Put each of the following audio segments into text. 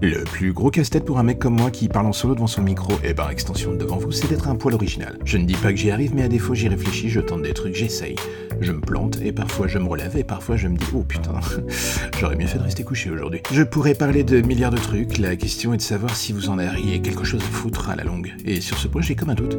Le plus gros casse-tête pour un mec comme moi qui parle en solo devant son micro et par extension devant vous, c'est d'être un poil original. Je ne dis pas que j'y arrive, mais à défaut j'y réfléchis, je tente des trucs, j'essaye. Je me plante et parfois je me relève et parfois je me dis oh putain, j'aurais mieux fait de rester couché aujourd'hui. Je pourrais parler de milliards de trucs, la question est de savoir si vous en auriez quelque chose à foutre à la longue. Et sur ce point j'ai comme un doute.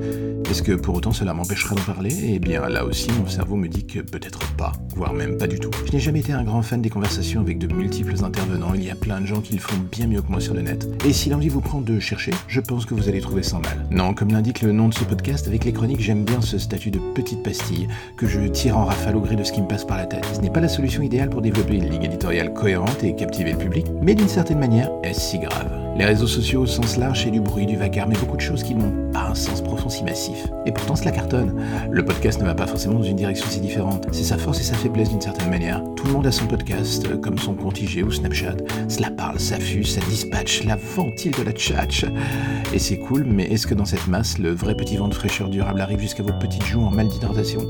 Est-ce que pour autant cela m'empêchera d'en parler? Eh bien là aussi mon cerveau me dit que peut-être pas, voire même pas du tout. Je n'ai jamais été un grand fan des conversations avec de multiples intervenants, il y a plein de gens qui le font bien mieux sur le net. Et si l'envie vous prend de chercher, je pense que vous allez trouver sans mal. Non, comme l'indique le nom de ce podcast, avec les chroniques, j'aime bien ce statut de petite pastille que je tire en rafale au gré de ce qui me passe par la tête. Ce n'est pas la solution idéale pour développer une ligne éditoriale cohérente et captiver le public, mais d'une certaine manière, est-ce si grave? Les réseaux sociaux au sens large, c'est du bruit, du vacarme et beaucoup de choses qui n'ont pas un sens profond si massif. Et pourtant, cela cartonne. Le podcast ne va pas forcément dans une direction si différente. C'est sa force et sa faiblesse d'une certaine manière. Tout le monde a son podcast, comme son compte IG ou Snapchat. Cela parle, ça fuse, ça dispatche la ventile de la tchatch. Et c'est cool, mais est-ce que dans cette masse, le vrai petit vent de fraîcheur durable arrive jusqu'à vos petites joues en mal d'hydratation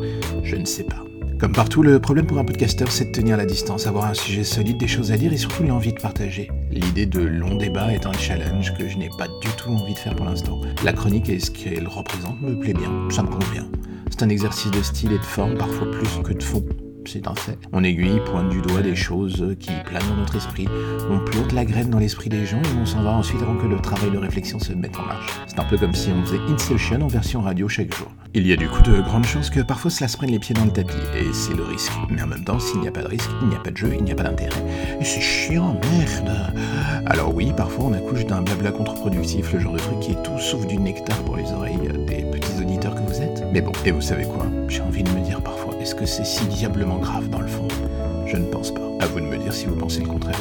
Je ne sais pas. Comme partout, le problème pour un podcasteur, c'est de tenir la distance, avoir un sujet solide, des choses à dire et surtout l'envie de partager. L'idée de long débat est un challenge que je n'ai pas du tout envie de faire pour l'instant. La chronique et ce qu'elle représente me plaît bien, ça me convient. C'est un exercice de style et de forme, parfois plus que de fond c'est un fait. On aiguille, pointe du doigt des choses qui planent dans notre esprit, on plante la graine dans l'esprit des gens et on s'en va ensuite avant que le travail de réflexion se mette en marche. C'est un peu comme si on faisait Inception en version radio chaque jour. Il y a du coup de grandes chances que parfois cela se prenne les pieds dans le tapis, et c'est le risque. Mais en même temps, s'il n'y a pas de risque, il n'y a pas de jeu, il n'y a pas d'intérêt. Et c'est chiant, merde Alors oui, parfois on accouche d'un blabla contre-productif, le genre de truc qui est tout sauf du nectar pour les oreilles des petits auditeurs que vous êtes. Mais bon, et vous savez quoi? J'ai envie de me dire parfois, est-ce que c'est si diablement grave dans le fond? Je ne pense pas. À vous de me dire si vous pensez le contraire.